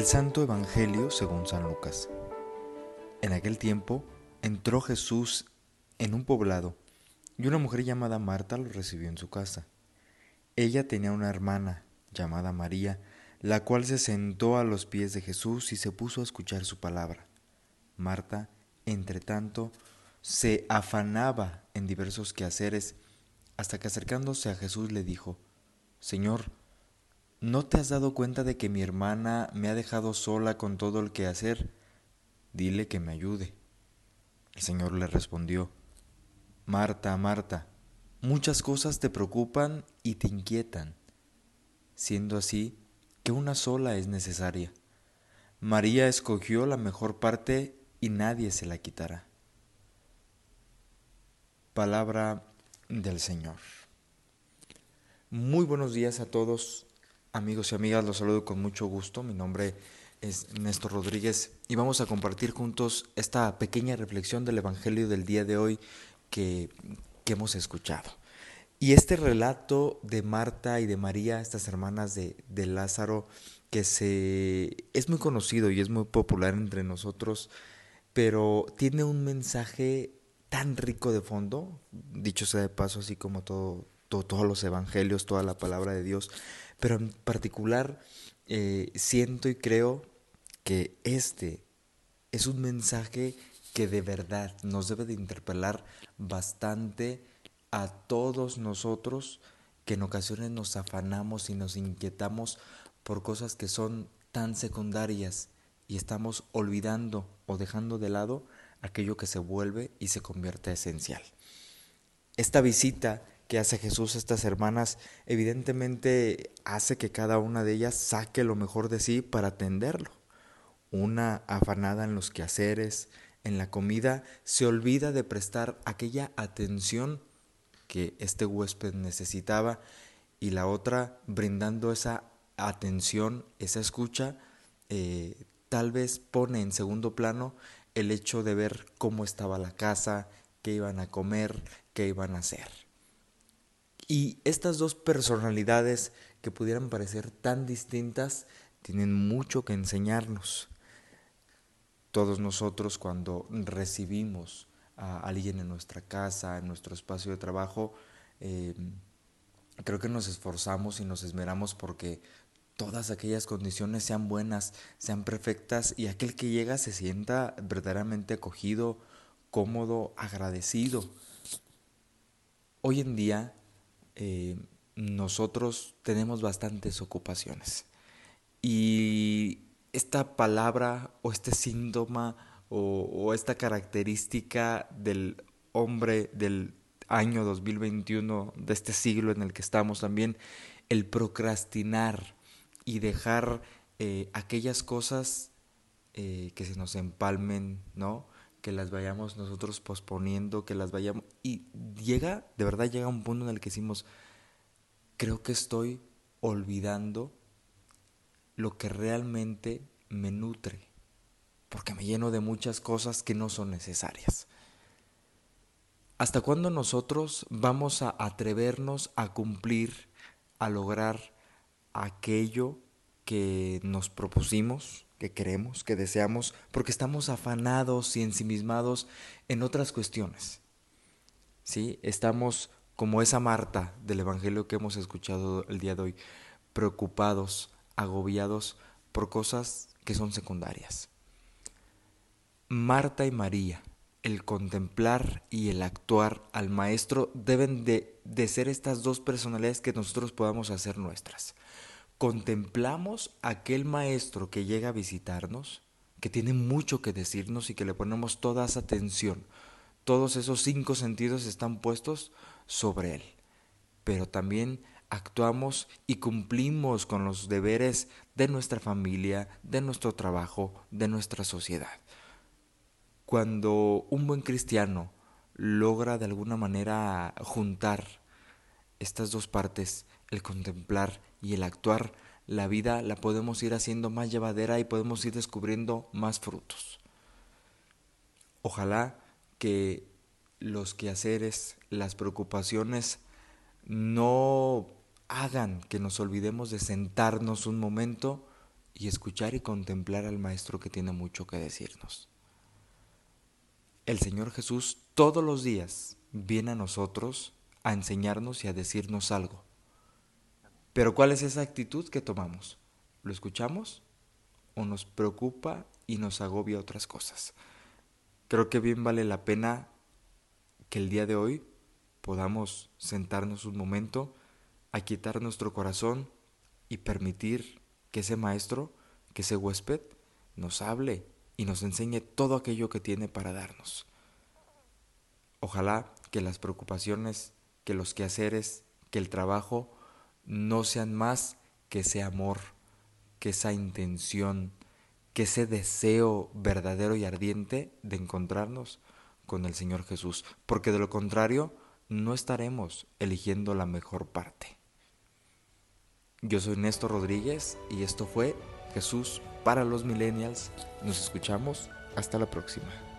Del Santo Evangelio según San Lucas. En aquel tiempo entró Jesús en un poblado y una mujer llamada Marta lo recibió en su casa. Ella tenía una hermana llamada María, la cual se sentó a los pies de Jesús y se puso a escuchar su palabra. Marta, entre tanto, se afanaba en diversos quehaceres, hasta que acercándose a Jesús le dijo, Señor, ¿no te has dado cuenta de que mi hermana me ha dejado sola con todo el quehacer? Dile que me ayude. El Señor le respondió, Marta, Marta, muchas cosas te preocupan y te inquietan, siendo así que una sola es necesaria. María escogió la mejor parte y nadie se la quitará. Palabra del Señor. Muy buenos días a todos, amigos y amigas, los saludo con mucho gusto. Mi nombre es Néstor Rodríguez y vamos a compartir juntos esta pequeña reflexión del Evangelio del día de hoy que, que hemos escuchado. Y este relato de Marta y de María, estas hermanas de, de Lázaro, que se es muy conocido y es muy popular entre nosotros, pero tiene un mensaje tan rico de fondo, dicho sea de paso, así como todo, todos los evangelios, toda la palabra de Dios, pero en particular eh, siento y creo que este es un mensaje que de verdad nos debe de interpelar bastante a todos nosotros que en ocasiones nos afanamos y nos inquietamos por cosas que son tan secundarias y estamos olvidando o dejando de lado aquello que se vuelve y se convierte esencial. Esta visita que hace Jesús a estas hermanas evidentemente hace que cada una de ellas saque lo mejor de sí para atenderlo. Una afanada en los quehaceres, en la comida, se olvida de prestar aquella atención que este huésped necesitaba y la otra brindando esa atención, esa escucha, eh, tal vez pone en segundo plano el hecho de ver cómo estaba la casa, qué iban a comer, qué iban a hacer. Y estas dos personalidades que pudieran parecer tan distintas tienen mucho que enseñarnos. Todos nosotros cuando recibimos a alguien en nuestra casa, en nuestro espacio de trabajo, eh, creo que nos esforzamos y nos esmeramos porque todas aquellas condiciones sean buenas, sean perfectas y aquel que llega se sienta verdaderamente acogido, cómodo, agradecido. Hoy en día eh, nosotros tenemos bastantes ocupaciones y esta palabra o este síntoma o, esta característica del hombre del año 2021, de este siglo en el que estamos también, el procrastinar, y dejar eh, aquellas cosas eh, que se nos empalmen, ¿no? Que las vayamos nosotros posponiendo, que las vayamos... Y llega, de verdad llega un punto en el que decimos, creo que estoy olvidando lo que realmente me nutre, porque me lleno de muchas cosas que no son necesarias. ¿Hasta cuándo nosotros vamos a atrevernos a cumplir, a lograr aquello que nos propusimos, que queremos, que deseamos, porque estamos afanados y ensimismados en otras cuestiones. ¿Sí? Estamos como esa Marta del Evangelio que hemos escuchado el día de hoy, preocupados, agobiados por cosas que son secundarias. Marta y María, el contemplar y el actuar al Maestro deben de, de ser estas dos personalidades que nosotros podamos hacer nuestras contemplamos aquel maestro que llega a visitarnos, que tiene mucho que decirnos y que le ponemos toda esa atención. Todos esos cinco sentidos están puestos sobre él. Pero también actuamos y cumplimos con los deberes de nuestra familia, de nuestro trabajo, de nuestra sociedad. Cuando un buen cristiano logra de alguna manera juntar estas dos partes, el contemplar y el actuar, la vida la podemos ir haciendo más llevadera y podemos ir descubriendo más frutos. Ojalá que los quehaceres, las preocupaciones no hagan que nos olvidemos de sentarnos un momento y escuchar y contemplar al Maestro que tiene mucho que decirnos. El Señor Jesús todos los días viene a nosotros a enseñarnos y a decirnos algo. Pero ¿cuál es esa actitud que tomamos? ¿Lo escuchamos o nos preocupa y nos agobia otras cosas? Creo que bien vale la pena que el día de hoy podamos sentarnos un momento, a quitar nuestro corazón y permitir que ese maestro, que ese huésped, nos hable y nos enseñe todo aquello que tiene para darnos. Ojalá que las preocupaciones, que los quehaceres, que el trabajo no sean más que ese amor, que esa intención, que ese deseo verdadero y ardiente de encontrarnos con el Señor Jesús, porque de lo contrario no estaremos eligiendo la mejor parte. Yo soy Néstor Rodríguez y esto fue Jesús para los Millennials. Nos escuchamos. Hasta la próxima.